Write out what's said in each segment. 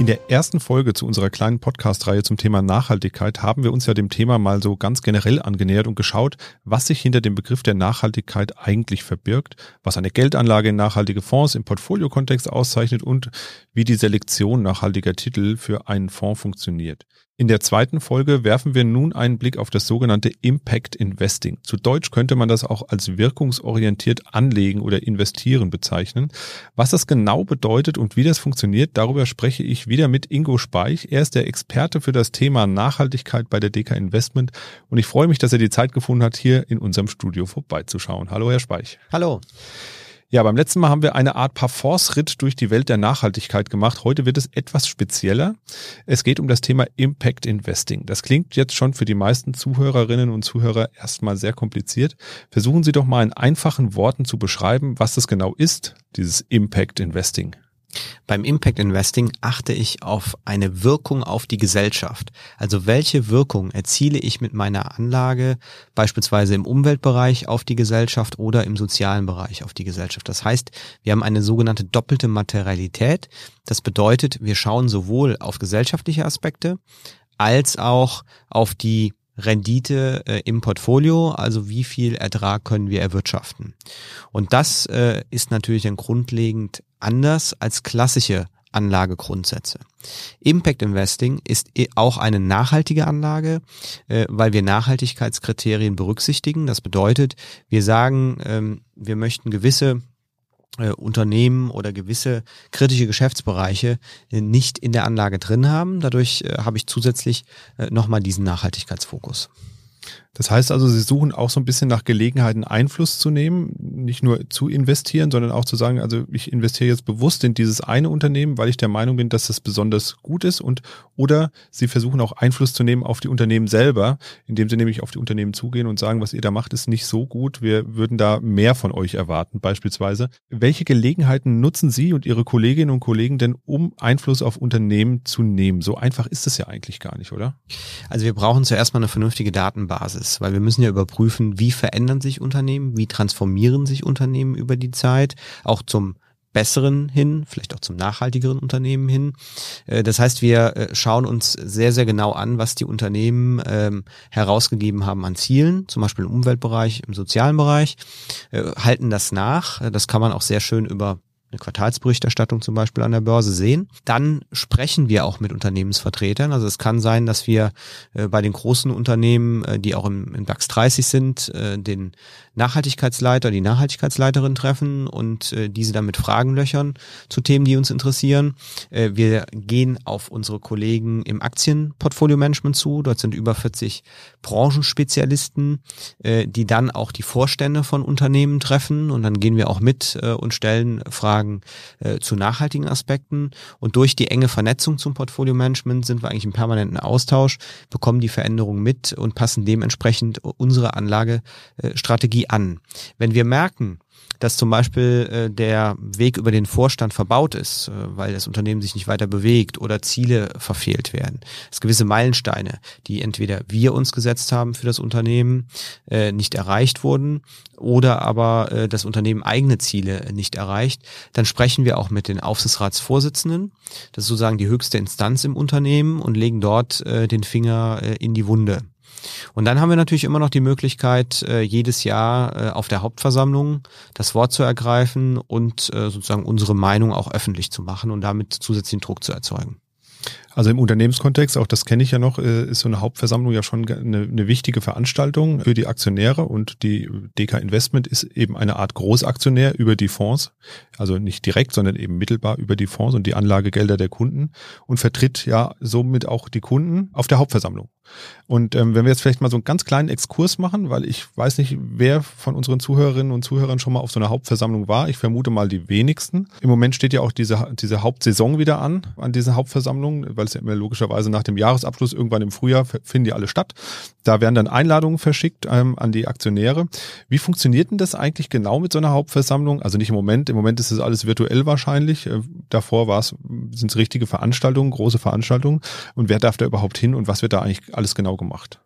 In der ersten Folge zu unserer kleinen Podcast-Reihe zum Thema Nachhaltigkeit haben wir uns ja dem Thema mal so ganz generell angenähert und geschaut, was sich hinter dem Begriff der Nachhaltigkeit eigentlich verbirgt, was eine Geldanlage in nachhaltige Fonds im Portfoliokontext auszeichnet und wie die Selektion nachhaltiger Titel für einen Fonds funktioniert. In der zweiten Folge werfen wir nun einen Blick auf das sogenannte Impact Investing. Zu Deutsch könnte man das auch als wirkungsorientiert anlegen oder investieren bezeichnen. Was das genau bedeutet und wie das funktioniert, darüber spreche ich wieder mit Ingo Speich. Er ist der Experte für das Thema Nachhaltigkeit bei der DK Investment und ich freue mich, dass er die Zeit gefunden hat, hier in unserem Studio vorbeizuschauen. Hallo, Herr Speich. Hallo. Ja, beim letzten Mal haben wir eine Art Parforce-Ritt durch die Welt der Nachhaltigkeit gemacht. Heute wird es etwas spezieller. Es geht um das Thema Impact Investing. Das klingt jetzt schon für die meisten Zuhörerinnen und Zuhörer erstmal sehr kompliziert. Versuchen Sie doch mal in einfachen Worten zu beschreiben, was das genau ist, dieses Impact Investing. Beim Impact Investing achte ich auf eine Wirkung auf die Gesellschaft. Also welche Wirkung erziele ich mit meiner Anlage beispielsweise im Umweltbereich auf die Gesellschaft oder im sozialen Bereich auf die Gesellschaft. Das heißt, wir haben eine sogenannte doppelte Materialität. Das bedeutet, wir schauen sowohl auf gesellschaftliche Aspekte als auch auf die Rendite äh, im Portfolio, also wie viel Ertrag können wir erwirtschaften. Und das äh, ist natürlich dann grundlegend anders als klassische Anlagegrundsätze. Impact Investing ist auch eine nachhaltige Anlage, äh, weil wir Nachhaltigkeitskriterien berücksichtigen. Das bedeutet, wir sagen, ähm, wir möchten gewisse äh, Unternehmen oder gewisse kritische Geschäftsbereiche äh, nicht in der Anlage drin haben. Dadurch äh, habe ich zusätzlich äh, nochmal diesen Nachhaltigkeitsfokus. Das heißt also, Sie suchen auch so ein bisschen nach Gelegenheiten Einfluss zu nehmen, nicht nur zu investieren, sondern auch zu sagen, also ich investiere jetzt bewusst in dieses eine Unternehmen, weil ich der Meinung bin, dass das besonders gut ist und oder Sie versuchen auch Einfluss zu nehmen auf die Unternehmen selber, indem Sie nämlich auf die Unternehmen zugehen und sagen, was ihr da macht, ist nicht so gut. Wir würden da mehr von euch erwarten, beispielsweise. Welche Gelegenheiten nutzen Sie und Ihre Kolleginnen und Kollegen denn, um Einfluss auf Unternehmen zu nehmen? So einfach ist es ja eigentlich gar nicht, oder? Also wir brauchen zuerst mal eine vernünftige Datenbasis. Basis, weil wir müssen ja überprüfen, wie verändern sich Unternehmen, wie transformieren sich Unternehmen über die Zeit, auch zum besseren hin, vielleicht auch zum nachhaltigeren Unternehmen hin. Äh, das heißt, wir äh, schauen uns sehr, sehr genau an, was die Unternehmen ähm, herausgegeben haben an Zielen, zum Beispiel im Umweltbereich, im sozialen Bereich, äh, halten das nach. Das kann man auch sehr schön über eine Quartalsberichterstattung zum Beispiel an der Börse sehen. Dann sprechen wir auch mit Unternehmensvertretern. Also es kann sein, dass wir äh, bei den großen Unternehmen, äh, die auch im, im DAX 30 sind, äh, den Nachhaltigkeitsleiter, die Nachhaltigkeitsleiterin treffen und diese dann mit Fragen löchern zu Themen, die uns interessieren. Wir gehen auf unsere Kollegen im Aktienportfolio-Management zu. Dort sind über 40 Branchenspezialisten, die dann auch die Vorstände von Unternehmen treffen und dann gehen wir auch mit und stellen Fragen Fragen äh, zu nachhaltigen Aspekten. Und durch die enge Vernetzung zum Portfolio-Management sind wir eigentlich im permanenten Austausch, bekommen die Veränderungen mit und passen dementsprechend unsere Anlagestrategie an. Wenn wir merken, dass zum Beispiel äh, der Weg über den Vorstand verbaut ist, äh, weil das Unternehmen sich nicht weiter bewegt oder Ziele verfehlt werden. Es gewisse Meilensteine, die entweder wir uns gesetzt haben für das Unternehmen, äh, nicht erreicht wurden oder aber äh, das Unternehmen eigene Ziele nicht erreicht, dann sprechen wir auch mit den Aufsichtsratsvorsitzenden. Das ist sozusagen die höchste Instanz im Unternehmen und legen dort äh, den Finger äh, in die Wunde. Und dann haben wir natürlich immer noch die Möglichkeit, äh, jedes Jahr äh, auf der Hauptversammlung das Wort zu ergreifen und äh, sozusagen unsere Meinung auch öffentlich zu machen und damit zusätzlichen Druck zu erzeugen. Also im Unternehmenskontext, auch das kenne ich ja noch, ist so eine Hauptversammlung ja schon eine, eine, wichtige Veranstaltung für die Aktionäre und die DK Investment ist eben eine Art Großaktionär über die Fonds, also nicht direkt, sondern eben mittelbar über die Fonds und die Anlagegelder der Kunden und vertritt ja somit auch die Kunden auf der Hauptversammlung. Und ähm, wenn wir jetzt vielleicht mal so einen ganz kleinen Exkurs machen, weil ich weiß nicht, wer von unseren Zuhörerinnen und Zuhörern schon mal auf so einer Hauptversammlung war. Ich vermute mal die wenigsten. Im Moment steht ja auch diese, diese Hauptsaison wieder an, an dieser Hauptversammlung, weil es ja immer logischerweise nach dem Jahresabschluss irgendwann im Frühjahr finden die alle statt. Da werden dann Einladungen verschickt ähm, an die Aktionäre. Wie funktioniert denn das eigentlich genau mit so einer Hauptversammlung? Also nicht im Moment. Im Moment ist es alles virtuell wahrscheinlich. Äh, davor war es, sind es richtige Veranstaltungen, große Veranstaltungen. Und wer darf da überhaupt hin und was wird da eigentlich alles genau gemacht?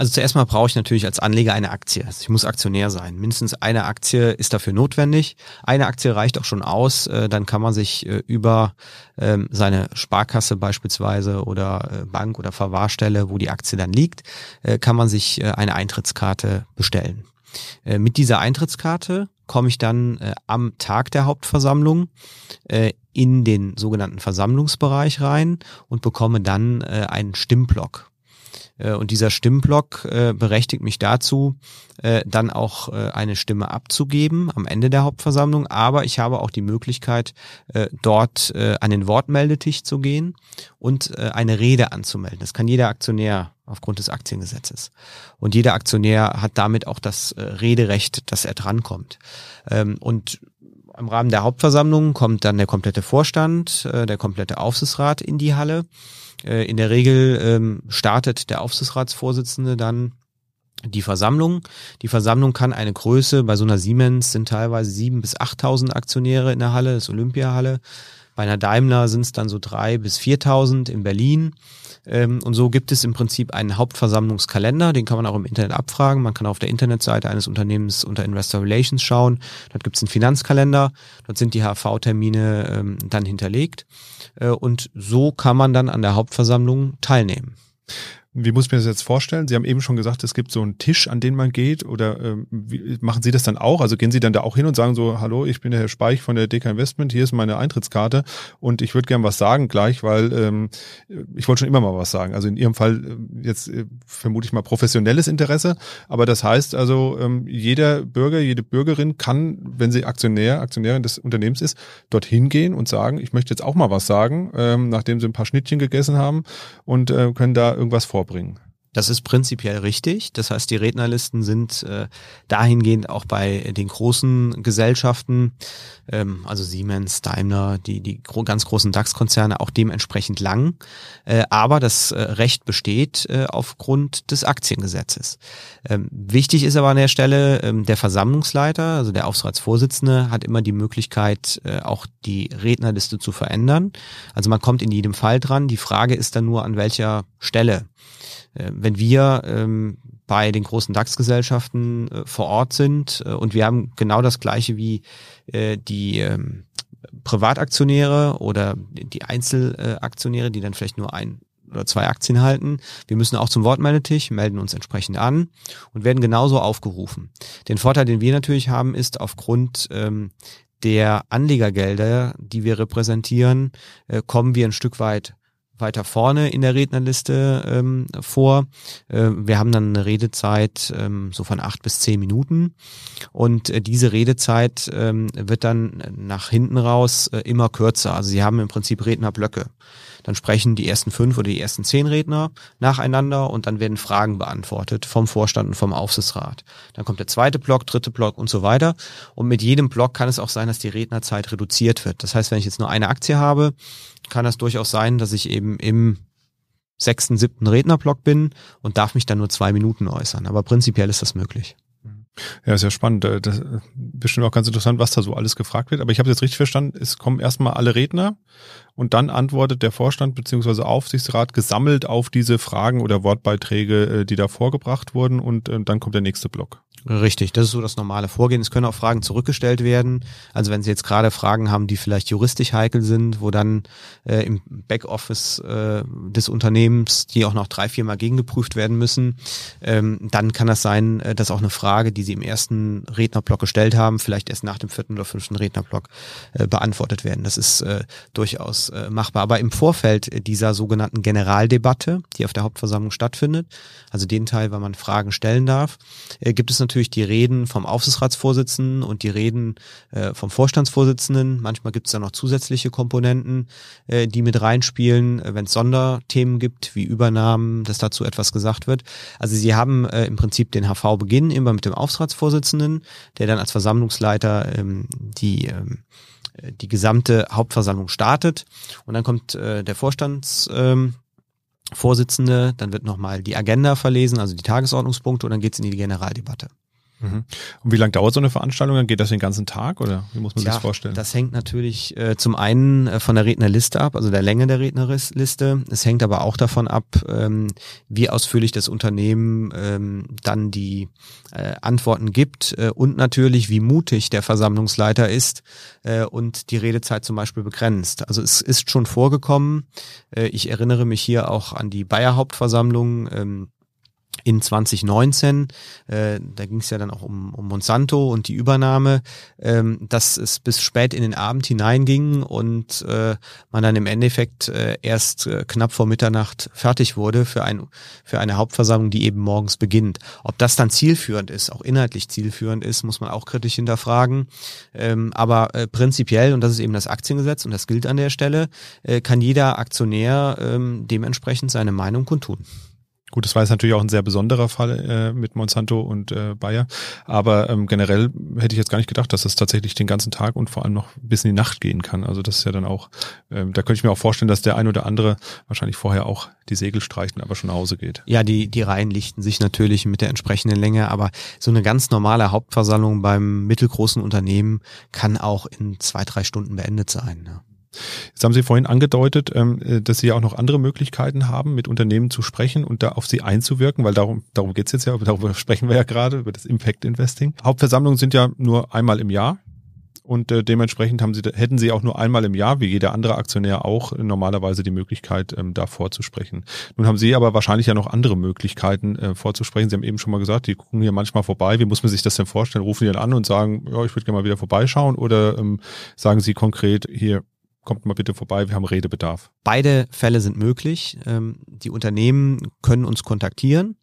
Also zuerst mal brauche ich natürlich als Anleger eine Aktie. Also ich muss Aktionär sein. Mindestens eine Aktie ist dafür notwendig. Eine Aktie reicht auch schon aus. Äh, dann kann man sich äh, über ähm, seine Sparkasse beispielsweise oder äh, Bank oder Verwahrstelle, wo die Aktie dann liegt, kann man sich eine Eintrittskarte bestellen. Mit dieser Eintrittskarte komme ich dann am Tag der Hauptversammlung in den sogenannten Versammlungsbereich rein und bekomme dann einen Stimmblock. Äh, und dieser Stimmblock äh, berechtigt mich dazu, äh, dann auch eine Stimme abzugeben am Ende der Hauptversammlung. Aber ich habe auch die Möglichkeit, dort an den Wortmeldetisch zu gehen und eine Rede anzumelden. Das kann jeder Aktionär aufgrund des Aktiengesetzes. Und jeder Aktionär hat damit auch das Rederecht, dass er drankommt. Ähm, und im Rahmen der Hauptversammlung kommt dann der komplette Vorstand, der komplette Aufsichtsrat in die Halle. Äh, in der Regel ähm, startet der Aufsichtsratsvorsitzende dann die Versammlung. Die Versammlung kann eine Größe, bei so einer Siemens sind teilweise sieben bis achttausend Aktionäre in der Halle, das Olympiahalle. Bei einer Daimler sind es dann so drei bis viertausend in Berlin. Ähm, und so gibt es im Prinzip einen Hauptversammlungskalender, den kann man auch im Internet abfragen. Man kann auf der Internetseite eines Unternehmens unter Investor Relations schauen. Dort gibt es einen Finanzkalender, dort sind die HV-Termine ähm, dann hinterlegt. Äh, und so kann man dann an der Hauptversammlung teilnehmen. Wie muss ich mir das jetzt vorstellen? Sie haben eben schon gesagt, es gibt so einen Tisch, an den man geht. Oder ähm, wie, machen Sie das dann auch? Also gehen Sie dann da auch hin und sagen so, hallo, ich bin der Herr Speich von der DK Investment, hier ist meine Eintrittskarte und ich würde gern was sagen gleich, weil ähm, ich wollte schon immer mal was sagen. Also in Ihrem Fall äh, jetzt äh, vermute ich mal professionelles Interesse. Aber das heißt also, ähm, jeder Bürger, jede Bürgerin kann, wenn sie Aktionär, Aktionärin des Unternehmens ist, dorthin gehen und sagen, ich möchte jetzt auch mal was sagen, ähm, nachdem sie ein paar Schnittchen gegessen haben und äh, können da irgendwas vor vorbringen. Das ist prinzipiell richtig. Das heißt, die Rednerlisten sind äh, dahingehend auch bei den großen Gesellschaften, ähm, also Siemens, Daimler, die, die gro ganz großen DAX-Konzerne auch dementsprechend lang. Äh, aber das äh, Recht besteht äh, aufgrund des Aktiengesetzes. Ähm, wichtig ist aber an der Stelle, ähm, der Versammlungsleiter, also der Aufsichtsratsvorsitzende, hat immer die Möglichkeit, äh, auch die Rednerliste zu verändern. Also man kommt in jedem Fall dran. Die Frage ist dann nur, an welcher Stelle. Äh, wenn wir ähm, bei den großen DAX-Gesellschaften äh, vor Ort sind äh, und wir haben genau das gleiche wie äh, die ähm, Privataktionäre oder die Einzelaktionäre, die dann vielleicht nur ein oder zwei Aktien halten. Wir müssen auch zum Wortmeldetisch, melden uns entsprechend an und werden genauso aufgerufen. Den Vorteil, den wir natürlich haben, ist aufgrund ähm, der Anlegergelder, die wir repräsentieren, äh, kommen wir ein Stück weit weiter vorne in der Rednerliste ähm, vor. Äh, wir haben dann eine Redezeit ähm, so von acht bis zehn Minuten und äh, diese Redezeit ähm, wird dann nach hinten raus äh, immer kürzer. Also Sie haben im Prinzip Rednerblöcke. Dann sprechen die ersten fünf oder die ersten zehn Redner nacheinander und dann werden Fragen beantwortet vom Vorstand und vom Aufsichtsrat. Dann kommt der zweite Block, dritte Block und so weiter. Und mit jedem Block kann es auch sein, dass die Rednerzeit reduziert wird. Das heißt, wenn ich jetzt nur eine Aktie habe, kann das durchaus sein, dass ich eben im sechsten, siebten Rednerblock bin und darf mich dann nur zwei Minuten äußern. Aber prinzipiell ist das möglich. Ja, ist ja spannend. Äh, das ist bestimmt auch ganz interessant, was da so alles gefragt wird. Aber ich habe jetzt richtig verstanden, es kommen erstmal alle Redner und dann antwortet der Vorstand beziehungsweise Aufsichtsrat gesammelt auf diese Fragen oder Wortbeiträge, äh, die da vorgebracht wurden und äh, dann kommt der nächste Block. Richtig, das ist so das normale Vorgehen. Es können auch Fragen zurückgestellt werden. Also wenn Sie jetzt gerade Fragen haben, die vielleicht juristisch heikel sind, wo dann äh, im Backoffice äh, des Unternehmens, die auch noch drei, vier Mal gegengeprüft werden müssen, ähm, dann kann das sein, äh, dass auch eine Frage, die Sie im ersten Rednerblock gestellt haben, vielleicht erst nach dem vierten oder fünften Rednerblock äh, beantwortet werden. Das ist äh, durchaus äh, machbar. Aber im Vorfeld dieser sogenannten Generaldebatte, die auf der Hauptversammlung stattfindet, also den Teil, weil man Fragen stellen darf, äh, gibt es natürlich die Reden vom Aufsichtsratsvorsitzenden und die Reden äh, vom Vorstandsvorsitzenden. Manchmal gibt es da noch zusätzliche Komponenten, äh, die mit reinspielen, äh, wenn es Sonderthemen gibt, wie Übernahmen, dass dazu etwas gesagt wird. Also sie haben äh, im Prinzip den HV-Beginn immer mit dem Aufsichtsratsvorsitzenden, der dann als Versammlungsleiter ähm, die ähm, die gesamte Hauptversammlung startet und dann kommt äh, der Vorstands ähm, Vorsitzende, dann wird nochmal die Agenda verlesen, also die Tagesordnungspunkte und dann geht's in die Generaldebatte. Mhm. Und wie lange dauert so eine Veranstaltung? Dann geht das den ganzen Tag oder wie muss man sich das vorstellen? Das hängt natürlich äh, zum einen äh, von der Rednerliste ab, also der Länge der Rednerliste. Es hängt aber auch davon ab, ähm, wie ausführlich das Unternehmen ähm, dann die äh, Antworten gibt äh, und natürlich, wie mutig der Versammlungsleiter ist äh, und die Redezeit zum Beispiel begrenzt. Also es ist schon vorgekommen. Äh, ich erinnere mich hier auch an die Bayer Hauptversammlung. Ähm, in 2019, äh, da ging es ja dann auch um, um Monsanto und die Übernahme, ähm, dass es bis spät in den Abend hineinging und äh, man dann im Endeffekt äh, erst äh, knapp vor Mitternacht fertig wurde für, ein, für eine Hauptversammlung, die eben morgens beginnt. Ob das dann zielführend ist, auch inhaltlich zielführend ist, muss man auch kritisch hinterfragen. Ähm, aber äh, prinzipiell, und das ist eben das Aktiengesetz und das gilt an der Stelle, äh, kann jeder Aktionär ähm, dementsprechend seine Meinung kundtun. Gut, das war jetzt natürlich auch ein sehr besonderer Fall äh, mit Monsanto und äh, Bayer. Aber ähm, generell hätte ich jetzt gar nicht gedacht, dass das tatsächlich den ganzen Tag und vor allem noch bis in die Nacht gehen kann. Also das ist ja dann auch, ähm, da könnte ich mir auch vorstellen, dass der ein oder andere wahrscheinlich vorher auch die Segel streicht und aber schon nach Hause geht. Ja, die, die Reihen lichten sich natürlich mit der entsprechenden Länge, aber so eine ganz normale Hauptversammlung beim mittelgroßen Unternehmen kann auch in zwei, drei Stunden beendet sein. Ne? Jetzt haben Sie vorhin angedeutet, ähm, äh, dass Sie ja auch noch andere Möglichkeiten haben, mit Unternehmen zu sprechen und da auf sie einzuwirken, weil darum, darum geht's jetzt ja, darüber sprechen wir ja gerade, über das Impact Investing. Hauptversammlungen sind ja nur einmal im Jahr. Und äh, dementsprechend haben sie, hätten sie auch nur einmal im Jahr, wie jeder andere Aktionär auch, normalerweise die Möglichkeit, ähm, da vorzusprechen. Nun haben sie aber wahrscheinlich ja noch andere Möglichkeiten äh, vorzusprechen. Sie haben eben schon mal gesagt, die gucken hier manchmal vorbei. Wie muss man sich das denn vorstellen? Rufen die dann an und sagen, ja, ich würde gerne mal wieder vorbeischauen? Oder ähm, sagen sie konkret, hier, kommt mal bitte vorbei, wir haben Redebedarf. Beide Fälle sind möglich. Ähm, die Unternehmen können uns kontaktieren.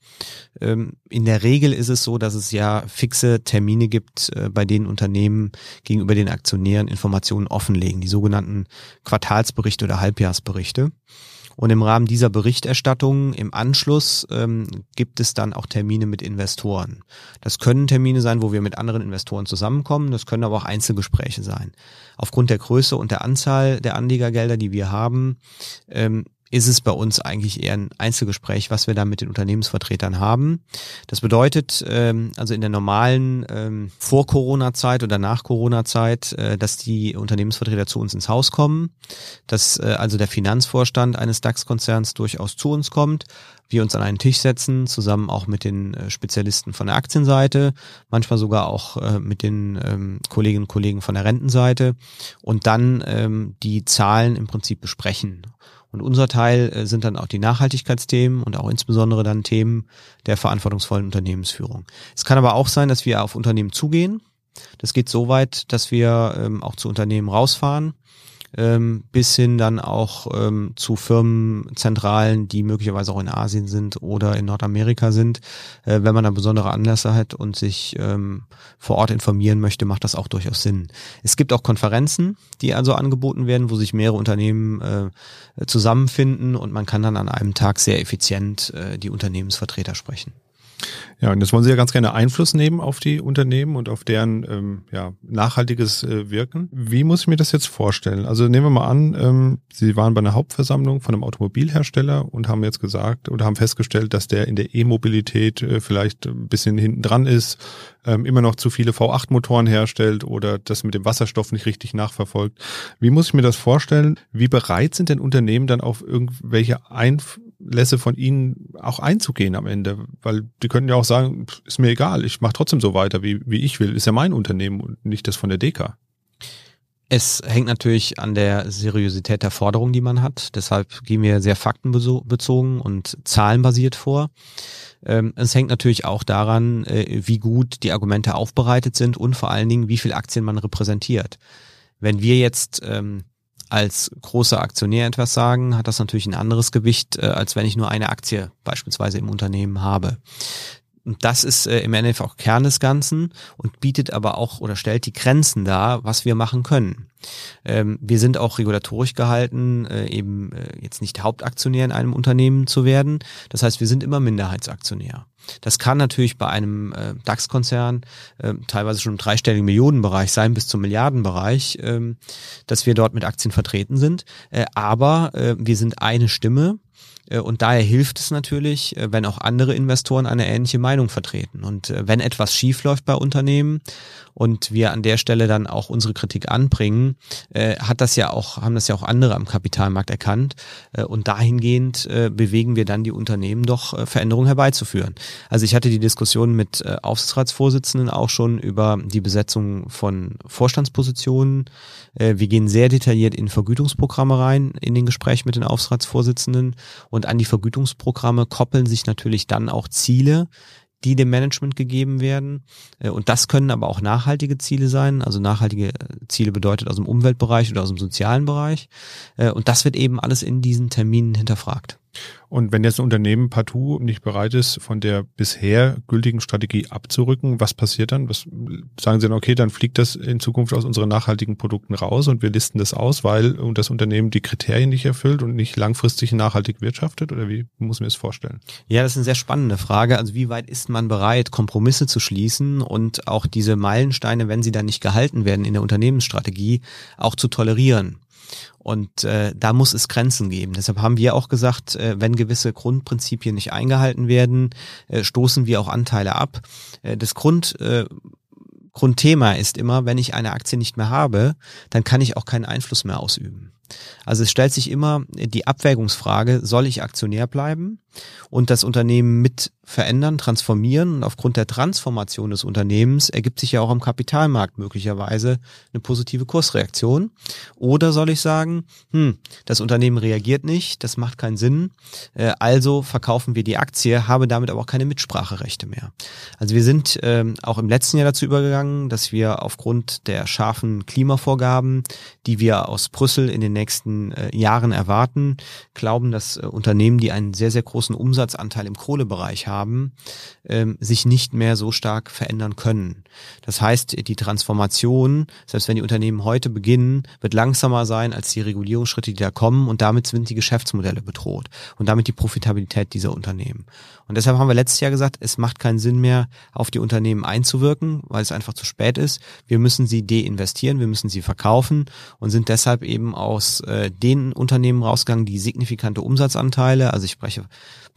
Ähm, in der Regel ist es so, dass es ja fixe Termine gibt, äh, bei denen Unternehmen gegenüber den Aktionären Informationen offenlegen, die sogenannten Quartalsberichte oder Halbjahrsberichte. Und im Rahmen dieser Berichterstattung im Anschluss ähm, gibt es dann auch Termine mit Investoren. Das können Termine sein, wo wir mit anderen Investoren zusammenkommen. Das können aber auch Einzelgespräche sein. Aufgrund der Größe und der Anzahl der Anlegergelder, die wir haben, ähm, ist es bei uns eigentlich eher ein Einzelgespräch, was wir da mit den Unternehmensvertretern haben. Das bedeutet, ähm, also in der normalen ähm, Vor-Corona-Zeit oder nach Corona-Zeit, äh, dass die Unternehmensvertreter zu uns ins Haus kommen, dass äh, also der Finanzvorstand eines DAX-Konzerns durchaus zu uns kommt, wir uns an einen Tisch setzen, zusammen auch mit den äh, Spezialisten von der Aktienseite, manchmal sogar auch äh, mit den ähm, Kolleginnen und Kollegen von der Rentenseite und dann ähm, die Zahlen im Prinzip besprechen und unser Teil äh, sind dann auch die Nachhaltigkeitsthemen und auch insbesondere dann Themen der verantwortungsvollen Unternehmensführung. Es kann aber auch sein, dass wir auf Unternehmen zugehen. Das geht so weit, dass wir ähm, auch zu Unternehmen rausfahren ähm, bis hin dann auch ähm, zu Firmenzentralen, die möglicherweise auch in Asien sind oder in Nordamerika sind. Äh, wenn man da besondere Anlässe hat und sich ähm, vor Ort informieren möchte, macht das auch durchaus Sinn. Es gibt auch Konferenzen, die also angeboten werden, wo sich mehrere Unternehmen äh, zusammenfinden und man kann dann an einem Tag sehr effizient äh, die Unternehmensvertreter sprechen. Ja, und jetzt wollen Sie ja ganz gerne Einfluss nehmen auf die Unternehmen und auf deren ähm, ja, nachhaltiges äh, Wirken. Wie muss ich mir das jetzt vorstellen? Also nehmen wir mal an, ähm, Sie waren bei einer Hauptversammlung von einem Automobilhersteller und haben jetzt gesagt oder haben festgestellt, dass der in der E-Mobilität äh, vielleicht ein bisschen hinten dran ist, ähm, immer noch zu viele V8-Motoren herstellt oder das mit dem Wasserstoff nicht richtig nachverfolgt. Wie muss ich mir das vorstellen? Wie bereit sind denn Unternehmen dann auf irgendwelche Einflüsse von ihnen auch einzugehen am Ende, weil die können ja auch sagen, ist mir egal, ich mache trotzdem so weiter, wie, wie ich will, ist ja mein Unternehmen und nicht das von der Deka. Es hängt natürlich an der Seriosität der Forderung, die man hat. Deshalb gehen wir sehr faktenbezogen und zahlenbasiert vor. Ähm, es hängt natürlich auch daran, äh, wie gut die Argumente aufbereitet sind und vor allen Dingen, wie viel Aktien man repräsentiert. Wenn wir jetzt ähm, als großer Aktionär etwas sagen, hat das natürlich ein anderes Gewicht, äh, als wenn ich nur eine Aktie beispielsweise im Unternehmen habe. Und das ist äh, im Endeffekt auch Kern des Ganzen und bietet aber auch oder stellt die Grenzen dar, was wir machen können. Ähm, wir sind auch regulatorisch gehalten, äh, eben äh, jetzt nicht Hauptaktionär in einem Unternehmen zu werden. Das heißt, wir sind immer Minderheitsaktionär. Das kann natürlich bei einem äh, DAX-Konzern äh, teilweise schon im dreistelligen Millionenbereich sein, bis zum Milliardenbereich, äh, dass wir dort mit Aktien vertreten sind. Äh, aber äh, wir sind eine Stimme und daher hilft es natürlich, äh, wenn auch andere Investoren eine ähnliche Meinung vertreten. Und äh, wenn etwas schief läuft bei Unternehmen und wir an der Stelle dann auch unsere Kritik anbringen, hat das ja auch, haben das ja auch andere am Kapitalmarkt erkannt. Und dahingehend bewegen wir dann die Unternehmen doch Veränderungen herbeizuführen. Also ich hatte die Diskussion mit Aufsichtsratsvorsitzenden auch schon über die Besetzung von Vorstandspositionen. Wir gehen sehr detailliert in Vergütungsprogramme rein in den Gesprächen mit den Aufsichtsratsvorsitzenden und an die Vergütungsprogramme koppeln sich natürlich dann auch Ziele, die dem Management gegeben werden. Äh, und das können aber auch nachhaltige Ziele sein. Also nachhaltige Ziele bedeutet aus dem Umweltbereich oder aus dem sozialen Bereich. Äh, und das wird eben alles in diesen Terminen hinterfragt. Und wenn jetzt ein Unternehmen partout nicht bereit ist, von der bisher gültigen Strategie abzurücken, was passiert dann? Was sagen Sie dann, okay, dann fliegt das in Zukunft aus unseren nachhaltigen Produkten raus und wir listen das aus, weil das Unternehmen die Kriterien nicht erfüllt und nicht langfristig nachhaltig wirtschaftet? Oder wie muss man das vorstellen? Ja, das ist eine sehr spannende Frage. Also wie weit ist man bereit, Kompromisse zu schließen und auch diese Meilensteine, wenn sie dann nicht gehalten werden in der Unternehmensstrategie, auch zu tolerieren? Und äh, da muss es Grenzen geben. Deshalb haben wir auch gesagt, äh, wenn gewisse Grundprinzipien nicht eingehalten werden, äh, stoßen wir auch Anteile ab. Äh, das Grund äh, Grundthema ist immer, wenn ich eine Aktie nicht mehr habe, dann kann ich auch keinen Einfluss mehr ausüben. Also es stellt sich immer die Abwägungsfrage, soll ich Aktionär bleiben und das Unternehmen mit verändern, transformieren und aufgrund der Transformation des Unternehmens ergibt sich ja auch am Kapitalmarkt möglicherweise eine positive Kursreaktion. Oder soll ich sagen, hm, das Unternehmen reagiert nicht, das macht keinen Sinn, äh, also verkaufen wir die Aktie, habe damit aber auch keine Mitspracherechte mehr. Also wir sind ähm, auch im letzten Jahr dazu übergegangen, dass wir aufgrund der scharfen Klimavorgaben, die wir aus Brüssel in den nächsten äh, Jahren erwarten, glauben, dass äh, Unternehmen, die einen sehr, sehr großen Umsatzanteil im Kohlebereich haben, haben, ähm, sich nicht mehr so stark verändern können. Das heißt, die Transformation, selbst wenn die Unternehmen heute beginnen, wird langsamer sein als die Regulierungsschritte, die da kommen und damit sind die Geschäftsmodelle bedroht und damit die Profitabilität dieser Unternehmen. Und deshalb haben wir letztes Jahr gesagt, es macht keinen Sinn mehr, auf die Unternehmen einzuwirken, weil es einfach zu spät ist. Wir müssen sie deinvestieren, wir müssen sie verkaufen und sind deshalb eben aus äh, den Unternehmen rausgegangen, die signifikante Umsatzanteile, also ich spreche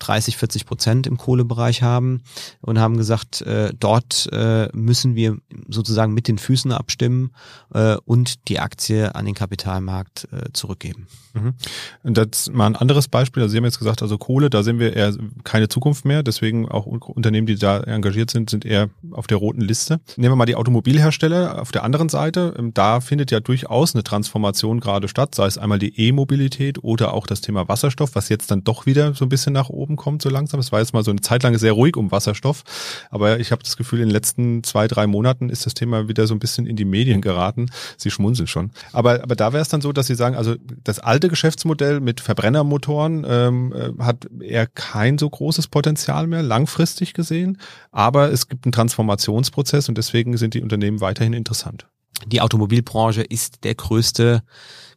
30, 40 Prozent im Kohlebereich haben und haben gesagt, äh, dort äh, müssen wir sozusagen mit den Füßen abstimmen äh, und die Aktie an den Kapitalmarkt äh, zurückgeben. Mhm. Das mal ein anderes Beispiel. Also Sie haben jetzt gesagt, also Kohle, da sehen wir eher keine Zukunft mehr. Deswegen auch Unternehmen, die da engagiert sind, sind eher auf der roten Liste. Nehmen wir mal die Automobilhersteller auf der anderen Seite. Ähm, da findet ja durchaus eine Transformation gerade statt, sei es einmal die E-Mobilität oder auch das Thema Wasserstoff, was jetzt dann doch wieder so ein bisschen nach oben kommt, so langsam. Es war jetzt mal so eine Zeit lang sehr ruhig um Wasserstoff. Aber ich habe das Gefühl, in den letzten zwei, drei Monaten ist das Thema wieder so ein bisschen in die Medien geraten. Sie schmunzeln schon. Aber, aber da wäre es dann so, dass Sie sagen, also das alte alte Geschäftsmodell mit Verbrennermotoren ähm, äh, hat eher kein so großes Potenzial mehr, langfristig gesehen. Aber es gibt einen Transformationsprozess und deswegen sind die Unternehmen weiterhin interessant. Die Automobilbranche ist der größte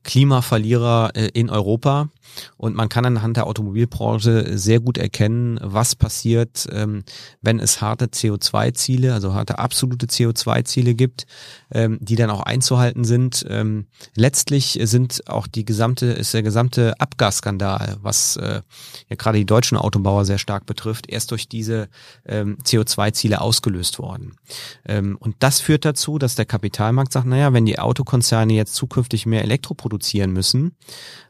Klimaverlierer äh, in Europa. Und man kann anhand der Automobilbranche sehr gut erkennen, was passiert, ähm, wenn es harte CO2-Ziele, also harte absolute CO2-Ziele gibt, ähm, die dann auch einzuhalten sind. Ähm, letztlich sind auch die gesamte, ist der gesamte Abgasskandal, was äh, ja gerade die deutschen Autobauer sehr stark betrifft, erst durch diese CO2-Ziele ausgelöst worden. und das führt dazu, dass der Kapitalmarkt sagt, naja, wenn die Autokonzerne jetzt zukünftig mehr Elektro produzieren müssen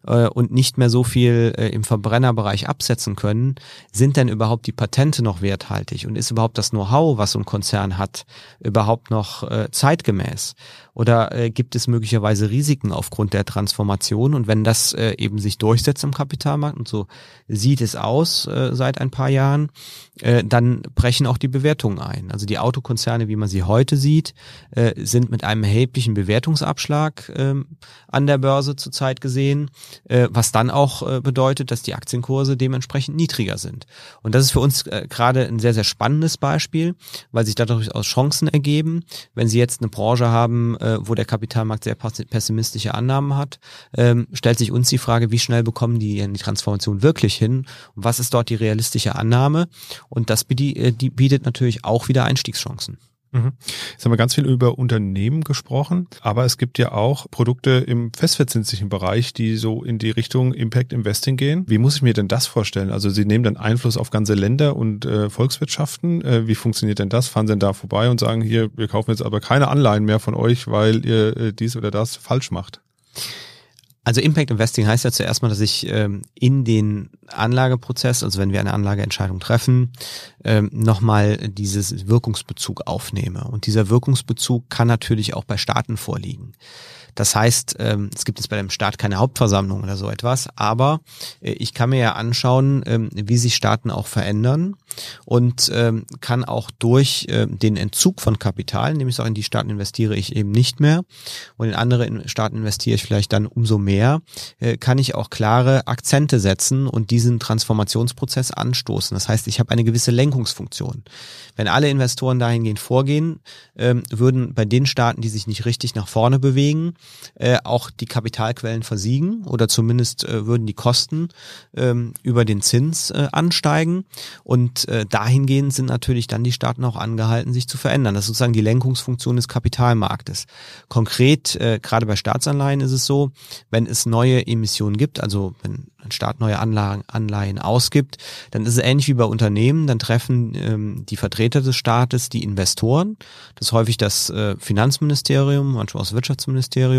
äh, und nicht mehr so viel äh, im Verbrennerbereich absetzen können, sind denn überhaupt die Patente noch werthaltig und ist überhaupt das Know-how, was so ein Konzern hat, überhaupt noch äh, zeitgemäß? Oder äh, gibt es möglicherweise Risiken aufgrund der Transformation? Und wenn das äh, eben sich durchsetzt im Kapitalmarkt und so sieht es aus äh, seit ein paar Jahren, äh, dann brechen auch die Bewertungen ein. Also die Autokonzerne, wie man sie heute sieht, äh, sind mit einem erheblichen Bewertungsabschlag äh, an der Börse zurzeit gesehen, äh, was dann auch äh, bedeutet, dass die Aktienkurse dementsprechend niedriger sind. Und das ist für uns äh, gerade ein sehr, sehr spannendes Beispiel, weil sich dadurch aus Chancen ergeben. Wenn Sie jetzt eine Branche haben, äh, wo der Kapitalmarkt sehr pessimistische Annahmen hat, ähm, stellt sich uns die Frage, wie schnell bekommen die die Transformation wirklich hin? Und was ist dort die realistische Annahme? Und das die bietet natürlich auch wieder Einstiegschancen. Mhm. Jetzt haben wir ganz viel über Unternehmen gesprochen, aber es gibt ja auch Produkte im festverzinslichen Bereich, die so in die Richtung Impact Investing gehen. Wie muss ich mir denn das vorstellen? Also Sie nehmen dann Einfluss auf ganze Länder und äh, Volkswirtschaften. Äh, wie funktioniert denn das? Fahren Sie denn da vorbei und sagen, hier, wir kaufen jetzt aber keine Anleihen mehr von euch, weil ihr äh, dies oder das falsch macht? Also Impact Investing heißt ja zuerst mal, dass ich ähm, in den Anlageprozess, also wenn wir eine Anlageentscheidung treffen, ähm, nochmal dieses Wirkungsbezug aufnehme. Und dieser Wirkungsbezug kann natürlich auch bei Staaten vorliegen. Das heißt, ähm, es gibt jetzt bei dem Staat keine Hauptversammlung oder so etwas, aber äh, ich kann mir ja anschauen, ähm, wie sich Staaten auch verändern und ähm, kann auch durch den Entzug von Kapital, nämlich auch in die Staaten investiere ich eben nicht mehr und in andere Staaten investiere ich vielleicht dann umso mehr, äh, kann ich auch klare Akzente setzen und diesen Transformationsprozess anstoßen. Das heißt, ich habe eine gewisse Lenkungsfunktion. Wenn alle Investoren dahingehend vorgehen, würden bei den Staaten, die sich nicht richtig nach vorne bewegen, äh, auch die Kapitalquellen versiegen oder zumindest äh, würden die Kosten ähm, über den Zins äh, ansteigen. Und äh, dahingehend sind natürlich dann die Staaten auch angehalten, sich zu verändern. Das ist sozusagen die Lenkungsfunktion des Kapitalmarktes. Konkret, äh, gerade bei Staatsanleihen ist es so, wenn es neue Emissionen gibt, also wenn ein Staat neue Anlagen, Anleihen ausgibt, dann ist es ähnlich wie bei Unternehmen, dann treffen ähm, die Vertreter des Staates die Investoren, das ist häufig das äh, Finanzministerium, manchmal auch das Wirtschaftsministerium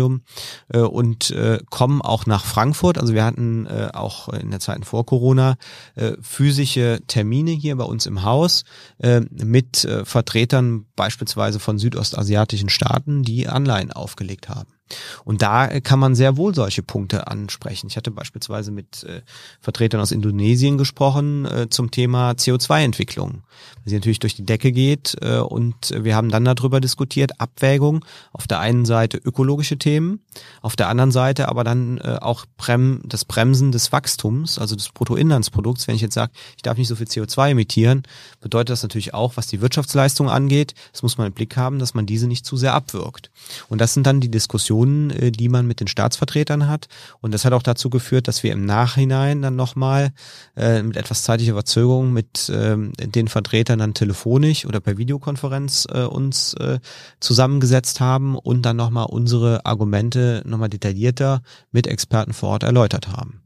äh, und äh, kommen auch nach Frankfurt, also wir hatten äh, auch in der Zeit vor Corona äh, physische Termine hier bei uns im Haus äh, mit äh, Vertretern beispielsweise von südostasiatischen Staaten, die Anleihen aufgelegt haben. Und da äh, kann man sehr wohl solche Punkte ansprechen. Ich hatte beispielsweise mit äh, Vertretern aus Indonesien gesprochen äh, zum Thema CO2-Entwicklung, weil sie natürlich durch die Decke geht. Äh, und wir haben dann darüber diskutiert, Abwägung, auf der einen Seite ökologische Themen, auf der anderen Seite aber dann äh, auch Brem das Bremsen des Wachstums, also des Bruttoinlandsprodukts. Wenn ich jetzt sage, ich darf nicht so viel CO2 emittieren, bedeutet das natürlich auch, was die Wirtschaftsleistung angeht, das muss man im Blick haben, dass man diese nicht zu sehr abwirkt. Und das sind dann die Diskussionen, Diskussionen, äh, die man mit den Staatsvertretern hat. Und das hat auch dazu geführt, dass wir im Nachhinein dann nochmal äh, mit etwas zeitlicher Verzögerung mit ähm, den Vertretern dann telefonisch oder per Videokonferenz äh, uns äh, zusammengesetzt haben und dann nochmal unsere Argumente nochmal detaillierter mit Experten vor Ort erläutert haben.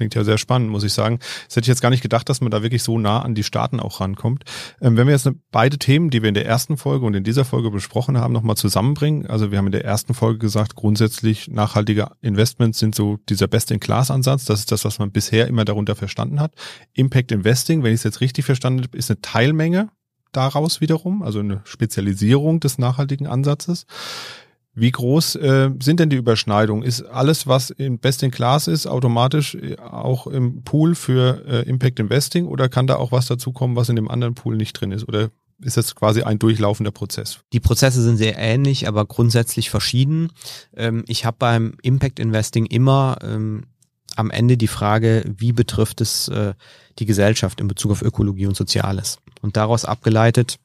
Klingt ja sehr spannend, muss ich sagen. Das hätte ich jetzt gar nicht gedacht, dass man da wirklich so nah an die Staaten auch rankommt. Ähm, wenn wir jetzt beide Themen, die wir in der ersten Folge und in dieser Folge besprochen haben, nochmal zusammenbringen. Also wir haben in der ersten Folge gesagt, grundsätzlich nachhaltige Investments sind so dieser Best-in-Class-Ansatz. Das ist das, was man bisher immer darunter verstanden hat. Impact Investing, wenn ich es jetzt richtig verstanden habe, ist eine Teilmenge daraus wiederum, also eine Spezialisierung des nachhaltigen Ansatzes. Wie groß äh, sind denn die Überschneidungen? Ist alles, was in Best in Class ist, automatisch äh, auch im Pool für äh, Impact Investing oder kann da auch was dazukommen, was in dem anderen Pool nicht drin ist? Oder ist das quasi ein durchlaufender Prozess? Die Prozesse sind sehr ähnlich, aber grundsätzlich verschieden. Ähm, ich habe beim Impact Investing immer ähm, am Ende die Frage, wie betrifft es äh, die Gesellschaft in Bezug auf Ökologie und Soziales? Und daraus abgeleitet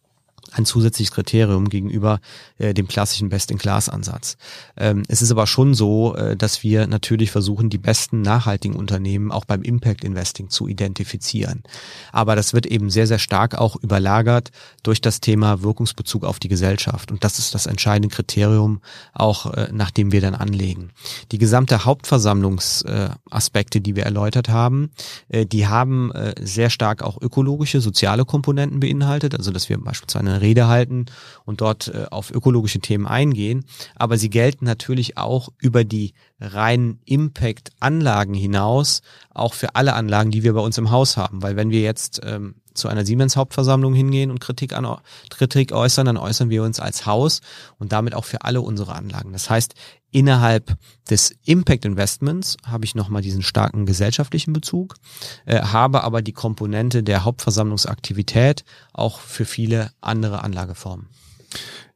ein zusätzliches Kriterium gegenüber äh, dem klassischen Best-in-Class-Ansatz. Ähm, es ist aber schon so, äh, dass wir natürlich versuchen, die besten nachhaltigen Unternehmen auch beim Impact-Investing zu identifizieren. Aber das wird eben sehr, sehr stark auch überlagert durch das Thema Wirkungsbezug auf die Gesellschaft. Und das ist das entscheidende Kriterium, auch äh, nach dem wir dann anlegen. Die gesamte Hauptversammlungsaspekte, die wir erläutert haben, äh, die haben äh, sehr stark auch ökologische, soziale Komponenten beinhaltet. Also dass wir beispielsweise eine Rede halten und dort äh, auf ökologische Themen eingehen. Aber sie gelten natürlich auch über die reinen Impact-Anlagen hinaus, auch für alle Anlagen, die wir bei uns im Haus haben. Weil wenn wir jetzt ähm, zu einer Siemens-Hauptversammlung hingehen und Kritik, an, Kritik äußern, dann äußern wir uns als Haus und damit auch für alle unsere Anlagen. Das heißt, innerhalb des Impact Investments habe ich nochmal diesen starken gesellschaftlichen Bezug, äh, habe aber die Komponente der Hauptversammlungsaktivität auch für viele andere Anlageformen.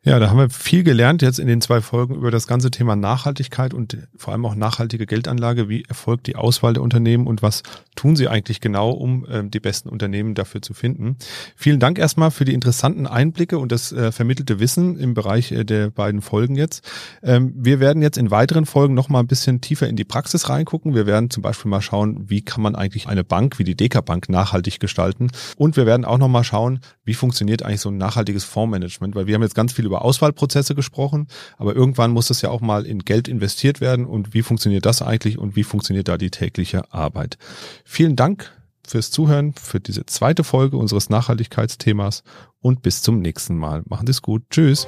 Ja, da haben wir viel gelernt jetzt in den zwei Folgen über das ganze Thema Nachhaltigkeit und vor allem auch nachhaltige Geldanlage. Wie erfolgt die Auswahl der Unternehmen und was tun sie eigentlich genau, um ähm, die besten Unternehmen dafür zu finden? Vielen Dank erstmal für die interessanten Einblicke und das äh, vermittelte Wissen im Bereich äh, der beiden Folgen jetzt. Ähm, wir werden jetzt in weiteren Folgen noch mal ein bisschen tiefer in die Praxis reingucken. Wir werden zum Beispiel mal schauen, wie kann man eigentlich eine Bank wie die Deka Bank nachhaltig gestalten. Und wir werden auch noch mal schauen, wie funktioniert eigentlich so ein nachhaltiges Fondsmanagement, weil wir haben jetzt ganz viel über Auswahlprozesse gesprochen, aber irgendwann muss das ja auch mal in Geld investiert werden und wie funktioniert das eigentlich und wie funktioniert da die tägliche Arbeit. Vielen Dank fürs Zuhören, für diese zweite Folge unseres Nachhaltigkeitsthemas und bis zum nächsten Mal. Machen Sie es gut. Tschüss.